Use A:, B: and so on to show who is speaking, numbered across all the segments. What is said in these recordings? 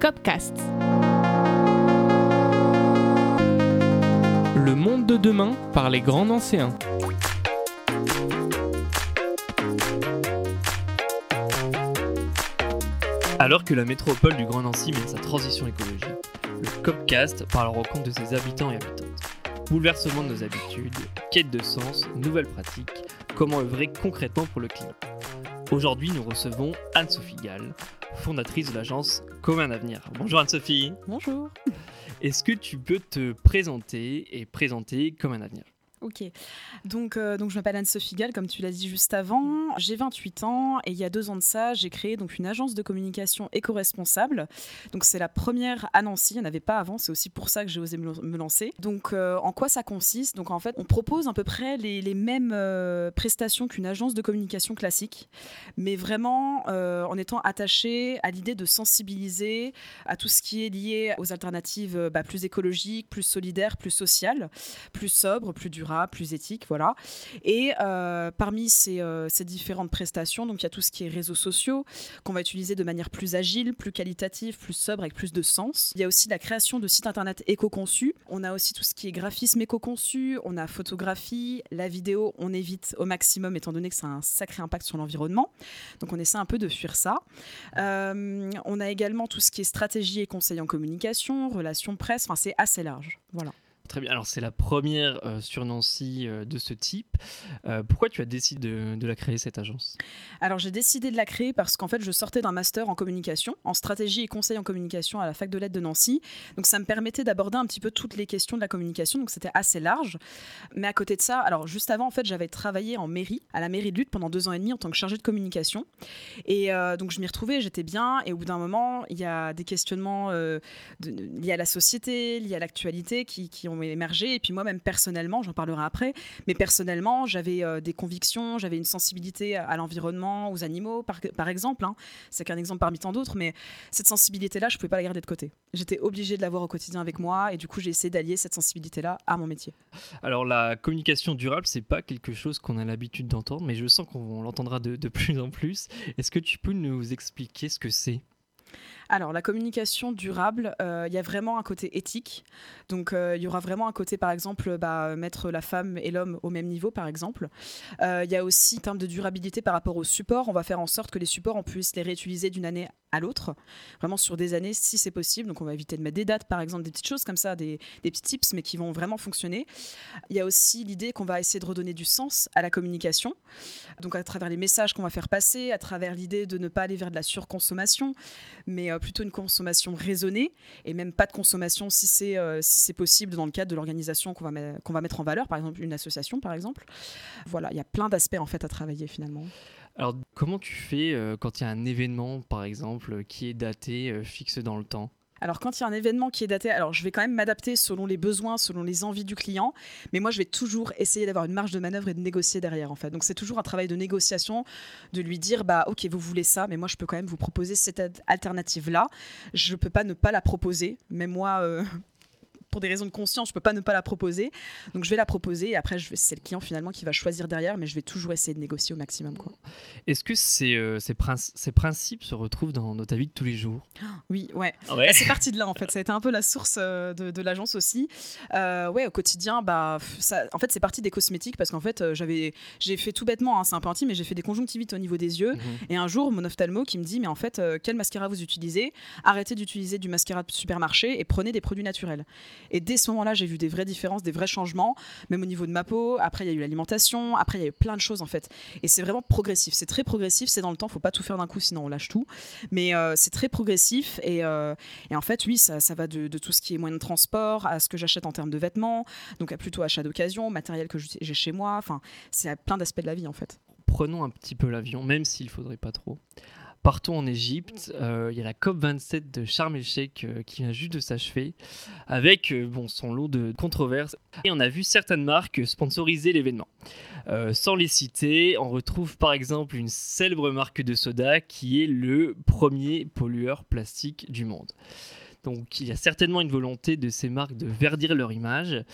A: Copcast. Le monde de demain par les grands anciens.
B: Alors que la métropole du Grand Nancy mène sa transition écologique, le Copcast parle au compte de ses habitants et habitantes. Bouleversement de nos habitudes, quête de sens, nouvelles pratiques, comment œuvrer concrètement pour le climat. Aujourd'hui, nous recevons Anne-Sophie Gall, fondatrice de l'agence Commun Avenir. Bonjour Anne-Sophie.
C: Bonjour.
B: Est-ce que tu peux te présenter et présenter Commun Avenir?
C: Ok, donc, euh, donc je m'appelle Anne-Sophie Gall, comme tu l'as dit juste avant. J'ai 28 ans et il y a deux ans de ça, j'ai créé donc une agence de communication éco-responsable. Donc c'est la première à Nancy, il n'y en avait pas avant, c'est aussi pour ça que j'ai osé me, lancer. Donc euh, en quoi ça consiste? Donc en fait, on propose à peu près les, les mêmes euh, prestations qu'une agence de communication classique, mais vraiment en étant attaché à l'idée de sensibiliser à tout ce qui est lié aux alternatives bah, plus écologiques, plus solidaires, plus sociales, plus sobres, plus durables plus éthique, voilà. Et euh, parmi euh, ces, différentes prestations, donc il y a tout ce qui est réseaux sociaux qu'on va utiliser de manière plus agile, plus qualitative, plus sobre, avec plus de sens. Il y a aussi la création de sites internet éco-conçus. On a aussi tout ce qui est graphisme éco-conçu. On a photographie, la vidéo. On évite au maximum, étant donné que ça a un sacré impact sur l'environnement. Donc on essaie un peu de fuir ça. Euh, on a également tout ce qui est stratégie et conseil en communication, relations presse. Enfin, c'est assez large. Voilà.
B: Très bien. Alors, c'est la première euh, sur Nancy euh, de ce type. Euh, pourquoi tu as décidé de, la créer, cette agence?
C: Alors, j'ai décidé de la créer parce qu'en fait, je sortais d'un master en communication, en stratégie et conseil en communication à la fac de lettres de Nancy. Donc, ça me permettait d'aborder un petit peu toutes les questions de la communication. Donc, c'était assez large. Mais à côté de ça, alors, juste avant, en fait, j'avais travaillé en mairie, à la mairie de Lutte pendant deux ans et demi en tant que chargée de communication. Et donc, je m'y retrouvais, j'étais bien. Et au bout d'un moment, il y a des questionnements liés à la société, liés à l'actualité qui, qui ont émergé. Et puis moi, même personnellement, j'en parlerai après, mais personnellement, j'avais euh, des convictions, j'avais une sensibilité à l'environnement, aux animaux, par, exemple. Hein. C'est qu'un exemple parmi tant d'autres, mais cette sensibilité-là, je ne pouvais pas la garder de côté. J'étais obligée de l'avoir au quotidien avec moi, et du coup, j'ai essayé d'allier cette sensibilité-là à mon métier.
B: Alors, la communication durable, c'est pas quelque chose qu'on a l'habitude d'entendre, mais je sens qu'on l'entendra de plus en plus. Est-ce que tu peux nous expliquer ce que c'est?
C: Alors, la communication durable, euh, il y a vraiment un côté éthique. Donc, euh, il y aura vraiment un côté, par exemple, bah, mettre la femme et l'homme au même niveau, par exemple. Euh, il y a aussi, en termes de durabilité par rapport aux supports, on va faire en sorte que les supports, on puisse les réutiliser d'une année à l'autre, vraiment sur des années si c'est possible. Donc on va éviter de mettre des dates, par exemple, des petites choses comme ça, des, petits tips, mais qui vont vraiment fonctionner. Il y a aussi l'idée qu'on va essayer de redonner du sens à la communication, donc à travers les messages qu'on va faire passer, à travers l'idée de ne pas aller vers de la surconsommation, mais plutôt une consommation raisonnée et même pas de consommation si c'est euh, si possible dans le cadre de l'organisation qu'on va, va mettre en valeur, par exemple une association par exemple. Voilà, il y a plein d'aspects en fait à travailler finalement.
B: Alors comment tu fais euh, quand il y a un événement par exemple qui est daté, euh, fixe dans le temps?
C: Alors quand il y a un événement qui est daté, alors je vais quand même m'adapter selon les besoins, selon les envies du client, mais moi je vais toujours essayer d'avoir une marge de manœuvre et de négocier derrière en fait. Donc c'est toujours un travail de négociation, de lui dire bah ok vous voulez ça, mais moi je peux quand même vous proposer cette alternative là. Je peux pas ne pas la proposer, mais moi euh, pour des raisons de conscience, je peux pas ne pas la proposer. Donc je vais la proposer et après c'est le client finalement qui va choisir derrière, mais je vais toujours essayer de négocier au maximum.
B: Est-ce que ces, euh, ces, principes se retrouvent dans, ta vie de tous les jours?
C: Oui, ouais. Ah bah, c'est parti de là en fait. Ça a été un peu la source euh, de, l'agence aussi. Euh, ouais, au quotidien, bah, ça, en fait c'est parti des cosmétiques parce qu'en fait j'avais, j'ai fait tout bêtement, hein, c'est un peu intime, mais j'ai fait des conjonctivites au niveau des yeux. Mhm. Et un jour mon ophtalmo qui me dit mais en fait quel mascara vous utilisez? Arrêtez d'utiliser du mascara de supermarché et prenez des produits naturels. Et dès ce moment-là, j'ai vu des vraies différences, des vrais changements, même au niveau de ma peau. Après, il y a eu l'alimentation. Après, il y a eu plein de choses en fait. Et c'est vraiment progressif. C'est très progressif. C'est dans le temps. Faut pas tout faire d'un coup, sinon on lâche tout. Mais euh, c'est très progressif. Et, euh, et, en fait, oui, ça, va de, tout ce qui est moyen de transport à ce que j'achète en termes de vêtements. Donc, plutôt achat d'occasion, matériel que j'ai chez moi. Enfin, c'est plein d'aspects de la vie en fait.
B: Prenons un petit peu l'avion, même s'il faudrait pas trop. Partons en Égypte. Euh, il y a la COP27 de Sharm el-Sheikh euh, qui vient juste de s'achever avec euh, bon, son lot de controverses. Et on a vu certaines marques sponsoriser l'événement. sans les citer, on retrouve par exemple une célèbre marque de soda qui est le premier pollueur plastique du monde. Donc il y a certainement une volonté de ces marques de verdir leur image.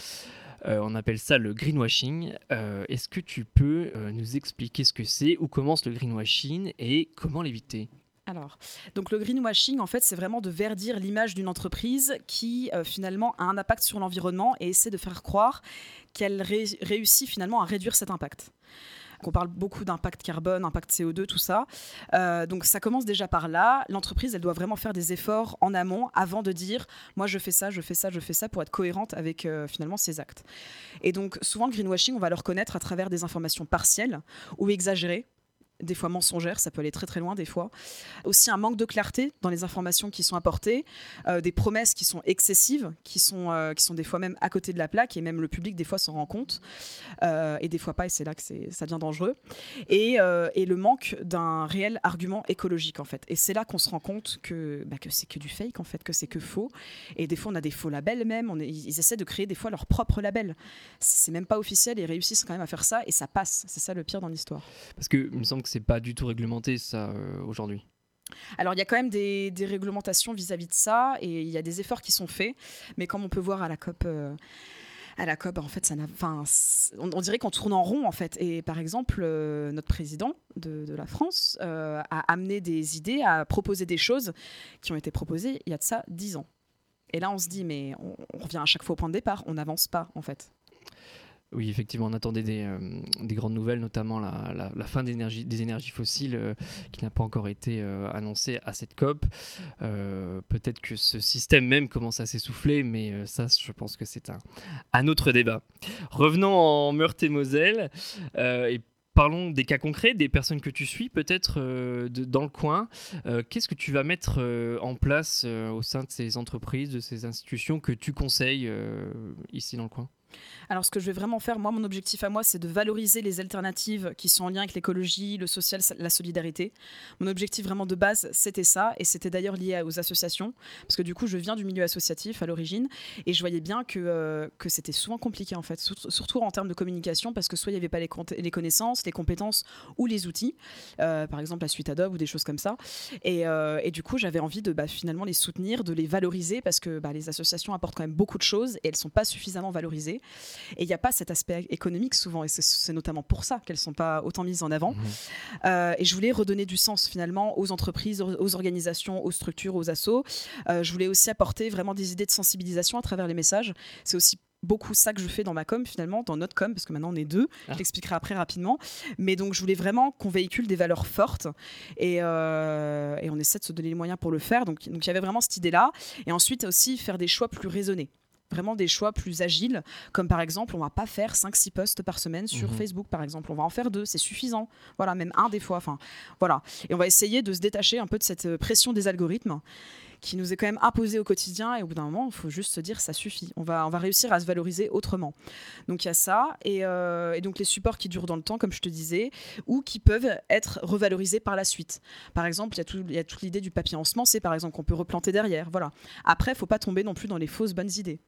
B: Euh, on appelle ça le greenwashing. Euh, est-ce que tu peux euh, nous expliquer ce que c'est, où commence le greenwashing et comment l'éviter?
C: Alors, donc le greenwashing, en fait, c'est vraiment de verdir l'image d'une entreprise qui finalement a un impact sur l'environnement et essaie de faire croire qu'elle réussit finalement à réduire cet impact. On parle beaucoup d'impact carbone, impact CO2, tout ça. Euh, donc ça commence déjà par là. L'entreprise, elle doit vraiment faire des efforts en amont avant de dire moi je fais ça, je fais ça, je fais ça pour être cohérente avec euh, finalement ses actes. Et donc souvent le greenwashing, on va le reconnaître à travers des informations partielles ou exagérées des fois mensongères, ça peut aller très très loin des fois. Aussi un manque de clarté dans les informations qui sont apportées, euh, des promesses qui sont excessives, qui sont, euh, qui sont des fois même à côté de la plaque et même le public des fois s'en rend compte euh, et des fois pas et c'est là que ça devient dangereux. Et, et le manque d'un réel argument écologique en fait. Et c'est là qu'on se rend compte que, bah, que c'est que du fake en fait, que c'est que faux. Et des fois on a des faux labels même, on ils essaient de créer des fois leur propre label. C'est même pas officiel, ils réussissent quand même à faire ça et ça passe. C'est ça le pire dans l'histoire.
B: Parce que il me semble c'est pas du tout réglementé ça euh, aujourd'hui.
C: Alors il y a quand même des, réglementations vis-à-vis de ça et il y a des efforts qui sont faits, mais comme on peut voir à la COP. Euh, à la COP, en fait, on, dirait qu'on tourne en rond, en fait. Et par exemple, euh, notre président de, la France a amené des idées, a proposé des choses qui ont été proposées il y a de ça dix ans. Et là, on se dit, mais on, on revient à chaque fois au point de départ, on n'avance pas, en fait.
B: Oui, effectivement, on attendait des, euh, grandes nouvelles, notamment la, fin des énergies, des fossiles euh, qui n'a pas encore été euh, annoncée à cette COP. Peut-être que ce système même commence à s'essouffler, mais ça, je pense que c'est un, un, autre débat. Revenons en Meurthe-et-Moselle et parlons des cas concrets, des personnes que tu suis peut-être dans le coin. Qu'est-ce que tu vas mettre en place au sein de ces entreprises, de ces institutions que tu conseilles ici dans le coin?
C: Alors, ce que je vais vraiment faire, moi, mon objectif à moi, c'est de valoriser les alternatives qui sont en lien avec l'écologie, le social, la solidarité. Mon objectif vraiment de base, c'était ça, et c'était d'ailleurs lié aux associations, parce que du coup, je viens du milieu associatif à l'origine, et je voyais bien que, euh, que c'était souvent compliqué, en fait, surtout en termes de communication, parce que soit il n'y avait pas les, connaissances, les compétences ou les outils, euh, par exemple la suite Adobe ou des choses comme ça. Et, euh, et du coup, j'avais envie de bah, finalement les soutenir, de les valoriser, parce que bah, les associations apportent quand même beaucoup de choses, et elles ne sont pas suffisamment valorisées. Et il n'y a pas cet aspect économique souvent, et c'est notamment pour ça qu'elles ne sont pas autant mises en avant. Mmh. Euh, et je voulais redonner du sens finalement aux entreprises, aux organisations, aux structures, aux assos. Euh, je voulais aussi apporter vraiment des idées de sensibilisation à travers les messages. C'est aussi beaucoup ça que je fais dans ma com finalement, dans notre com, parce que maintenant on est deux, ah. je l'expliquerai après rapidement. Mais donc je voulais vraiment qu'on véhicule des valeurs fortes et, euh, et, on essaie de se donner les moyens pour le faire. Donc, donc il y avait vraiment cette idée-là. Et ensuite aussi faire des choix plus raisonnés vraiment des choix plus agiles, comme par exemple, on va pas faire 5-6 posts par semaine sur mhm. Facebook, par exemple. On va en faire deux, c'est suffisant. Voilà, même un des fois. Enfin, voilà. Et on va essayer de se détacher un peu de cette euh, pression des algorithmes qui nous est quand même imposée au quotidien. Et au bout d'un moment, il faut juste se dire, ça suffit. On va, on va réussir à se valoriser autrement. Donc il y a ça. Et, euh, et, donc les supports qui durent dans le temps, comme je te disais, ou qui peuvent être revalorisés par la suite. Par exemple, il y a, toute l'idée du papier ensemencé, par exemple, qu'on peut replanter derrière. Voilà. Après, il faut pas tomber non plus dans les fausses bonnes idées.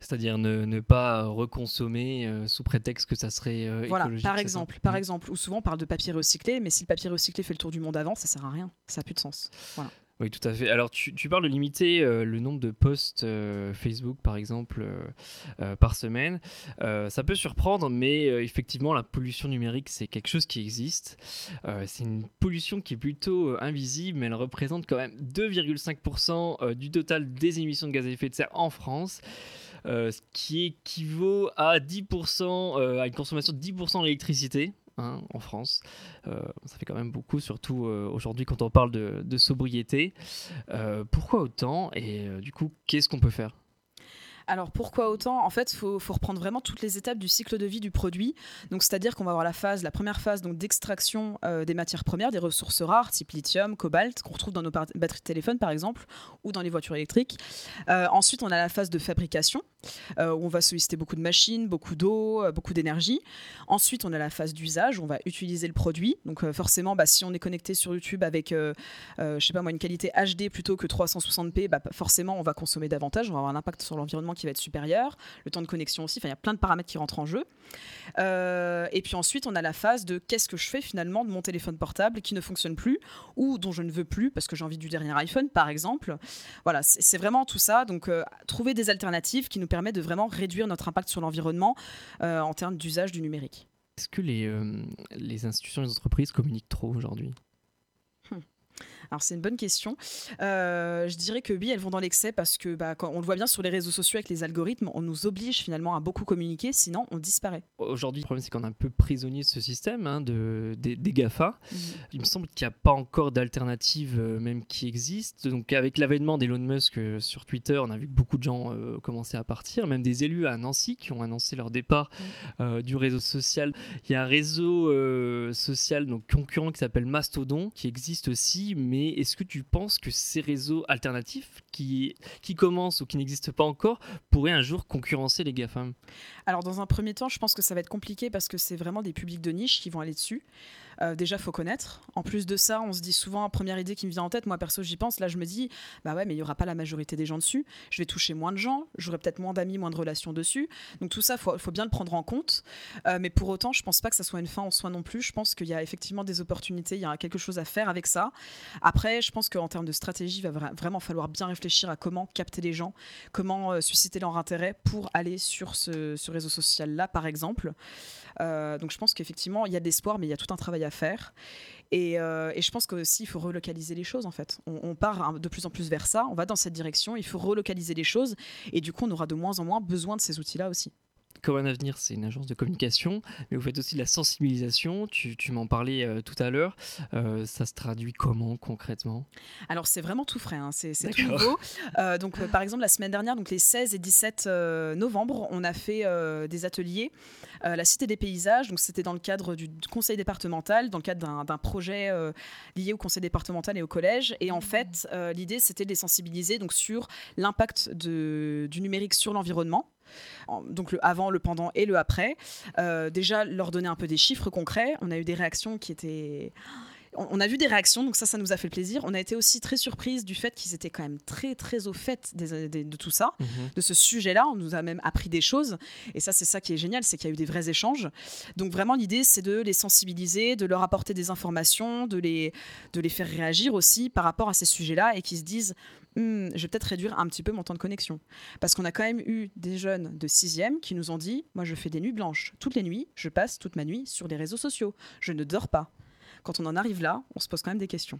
B: C'est-à-dire ne, pas reconsommer euh, sous prétexte que ça serait euh,
C: voilà, Par exemple, par mm. exemple, ou souvent on parle de papier recyclé, mais si le papier recyclé fait le tour du monde avant, ça sert à rien, ça n'a plus de sens. Voilà.
B: Oui, tout à fait. Alors, tu, parles de limiter euh, le nombre de posts Facebook, par exemple, par semaine. ça peut surprendre, mais effectivement, la pollution numérique, c'est quelque chose qui existe. c'est une pollution qui est plutôt invisible, mais elle représente quand même 2,5% du total des émissions de gaz à effet de serre en France. Euh, ce qui équivaut à 10%, euh, à une consommation de 10% d'électricité. Hein, en France. Euh, ça fait quand même beaucoup, surtout aujourd'hui quand on parle de, sobriété. pourquoi autant? Et du coup, qu'est-ce qu'on peut faire?
C: Alors pourquoi autant? En fait, il faut, reprendre vraiment toutes les étapes du cycle de vie du produit. Donc c'est-à-dire qu'on va avoir la phase, la première phase d'extraction des matières premières, des ressources rares, type lithium, cobalt, qu'on retrouve dans nos batteries de téléphone par exemple, ou dans les voitures électriques. ensuite, on a la phase de fabrication, euh, où on va solliciter beaucoup de machines, beaucoup d'eau, euh, beaucoup d'énergie. Ensuite, on a la phase d'usage, on va utiliser le produit. Donc euh, forcément, bah, si on est connecté sur YouTube avec, je sais pas moi, une qualité HD plutôt que 360p, bah, forcément, on va consommer davantage, on va avoir un impact sur l'environnement qui va être supérieur, le temps de connexion aussi, il y a plein de paramètres qui rentrent en jeu. et puis ensuite, on a la phase de qu'est-ce que je fais finalement de mon téléphone portable qui ne fonctionne plus ou dont je ne veux plus parce que j'ai envie du dernier iPhone, par exemple. Voilà, c'est vraiment tout ça. Donc, trouver des alternatives qui nous permet de vraiment réduire notre impact sur l'environnement euh, en termes d'usage du numérique.
B: Est-ce que les, euh, les institutions et les entreprises communiquent trop aujourd'hui?
C: Hmm. Alors c'est une bonne question. Euh, je dirais que oui, elles vont dans l'excès parce que bah, quand on le voit bien sur les réseaux sociaux avec les algorithmes, on nous oblige finalement à beaucoup communiquer, sinon on disparaît.
B: Aujourd'hui, le problème c'est qu'on est un peu prisonnier de ce système hein, de, des, des GAFA.
C: Mhm.
B: Il me semble qu'il n'y a pas encore d'alternative euh, même qui existe. Donc avec l'avènement d'Elon Musk euh, sur Twitter, on a vu que beaucoup de gens commençaient à partir, même des élus à Nancy qui ont annoncé leur départ euh, du réseau social. Il y a un réseau social donc concurrent qui s'appelle Mastodon qui existe aussi, mais est-ce que tu penses que ces réseaux alternatifs qui, qui commencent ou qui n'existent pas encore pourraient un jour concurrencer les GAFAM?
C: Alors dans un premier temps, je pense que ça va être compliqué parce que c'est vraiment des publics de niche qui vont aller dessus. Euh, déjà, faut connaître. En plus de ça, on se dit souvent, première idée qui me vient en tête, moi perso, j'y pense. Là, je me dis, bah ouais, mais il y aura pas la majorité des gens dessus. Je vais toucher moins de gens. J'aurai peut-être moins d'amis, moins de relations dessus. Donc tout ça, faut, faut bien le prendre en compte. Euh, mais pour autant, je pense pas que ça soit une fin en soi non plus. Je pense qu'il y a effectivement des opportunités. Il y a quelque chose à faire avec ça. Après, je pense qu'en termes de stratégie, il va vra- vraiment falloir bien réfléchir à comment capter les gens, comment euh, susciter leur intérêt pour aller sur ce, réseau social-là, par exemple. Euh, donc je pense qu'effectivement, il y a de l'espoir, mais il y a tout un travail à faire. Et, euh, je pense qu'aussi, il faut relocaliser les choses, en fait. On, part de plus en plus vers ça, on va dans cette direction, il faut relocaliser les choses, et du coup, on aura de moins en moins besoin de ces outils-là aussi.
B: Comme un avenir, c'est une agence de communication, mais vous faites aussi de la sensibilisation. Tu, tu m'en parlais euh, tout à l'heure. Euh, ça se traduit comment concrètement?
C: Alors c'est vraiment tout frais, hein, c'est c'est tout nouveau. Euh, donc euh, par exemple la semaine dernière, donc les 16 et 17 euh, novembre, on a fait euh, des ateliers euh, la Cité des Paysages. Donc c'était dans le cadre du du conseil départemental, dans le cadre d'un d'un projet euh, lié au conseil départemental et au collège. Et en fait, euh, l'idée c'était de les sensibiliser donc sur l'impact de- du numérique sur l'environnement. En- Donc le avant, le pendant et le après. Euh, déjà leur donner un peu des chiffres concrets. On a eu des réactions qui étaient on a vu des réactions, donc ça, ça nous a fait plaisir. On a été aussi très surprise du fait qu'ils étaient quand même très, très au fait des- des- de tout ça, de ce sujet-là. On nous a même appris des choses. Et ça, c'est ça qui est génial, c'est qu'il y a eu des vrais échanges. Donc vraiment, l'idée, c'est de les sensibiliser, de leur apporter des informations, de les, de les faire réagir aussi par rapport à ces sujets-là et qu'ils se disent, Hmm, je vais peut-être réduire un petit peu mon temps de connexion. Parce qu'on a quand même eu des jeunes de 6e qui nous ont dit, moi, je fais des nuits blanches. Toutes les nuits, je passe toute ma nuit sur les réseaux sociaux. Je ne dors pas quand on en arrive là, on se pose quand même des questions.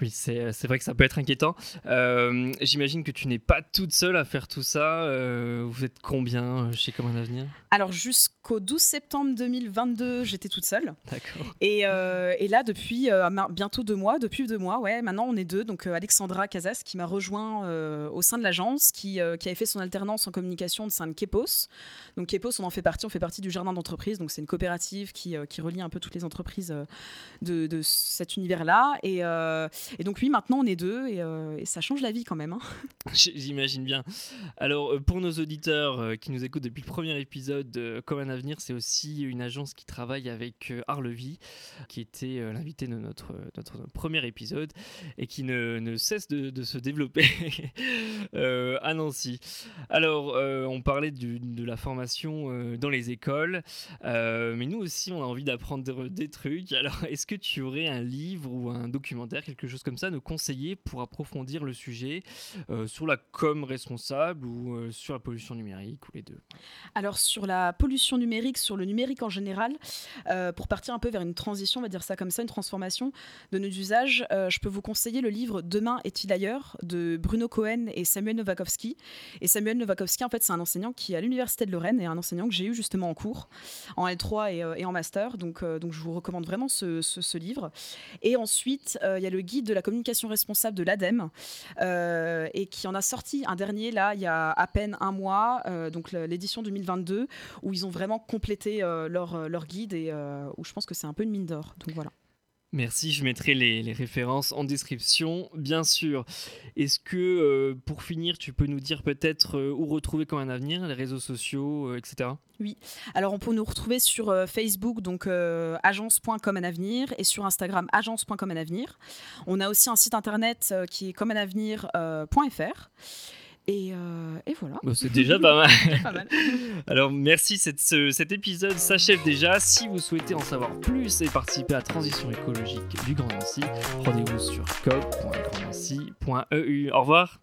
B: Oui, c'est c'est vrai que ça peut être inquiétant. Euh, J'imagine que tu n'es pas toute seule à faire tout ça. Euh, vous êtes combien euh, chez Comme un Avenir?
C: Alors jusqu'au 12 septembre 2022, j'étais toute seule.
B: D'accord.
C: Et, euh, et là, depuis euh, bientôt deux mois, depuis deux mois, ouais, maintenant on est deux. Donc euh, Alexandra Casas qui m'a rejoint euh, au sein de l'agence, qui, euh, qui avait fait son alternance en communication au sein de Kepos. Donc Kepos, on en fait partie, on fait partie du jardin d'entreprise. Donc c'est une coopérative qui, euh, qui relie un peu toutes les entreprises euh, de, de cet univers-là. Et, euh, et donc oui, maintenant on est deux et, euh, ça change la vie quand même. hein.
B: J'imagine bien. Alors, euh, pour nos auditeurs euh, qui nous écoutent depuis le premier épisode, Comme un Avenir, c'est aussi une agence qui travaille avec Arlevi, qui était l'invité de notre, notre premier épisode et qui ne, ne cesse de, se développer à Nancy. Alors, on parlait du- de la formation dans les écoles, mais nous aussi, on a envie d'apprendre des trucs. Alors, est-ce que tu aurais un livre ou un documentaire, quelque chose comme ça, à nous conseiller pour approfondir le sujet euh, sur la com responsable ou euh, sur la pollution numérique ou les deux
C: Alors sur la pollution numérique, sur le numérique en général, euh, pour partir un peu vers une transition, on va dire ça comme ça, une transformation de nos usages, je peux vous conseiller le livre Demain est-il ailleurs de Bruno Cohen et Samuel Nowakowski. Et Samuel Nowakowski, en fait, c'est un enseignant qui est à l'université de Lorraine et un enseignant que j'ai eu justement en cours, en L3 et, en master. Donc, donc je vous recommande vraiment ce, ce- livre. Et ensuite, il y a le guide de la communication responsable de l'ADEME euh, et qui en a sorti un dernier là il y a à peine un mois, euh, donc l'édition 2022, où ils ont vraiment complété euh, leur, leur guide et où je pense que c'est un peu une mine d'or. Donc voilà.
B: Merci, je mettrai les, références en description, bien sûr. Est-ce que, euh, pour finir, tu peux nous dire peut-être euh, où retrouver comme un avenir, les réseaux sociaux, euh, etc.
C: Alors on peut nous retrouver sur Facebook, donc agence.comanavenir, et sur Instagram agence.comanavenir. On a aussi un site internet qui est comanavenir.fr. Et, euh, et voilà.
B: Bon, c'est déjà pas mal.
C: Pas mal.
B: Alors merci, cette- ce- cet épisode s'achève déjà. Si vous souhaitez en savoir plus et participer à la transition écologique du Grand Nancy, rendez-vous sur coop.grandnancy.eu. Au revoir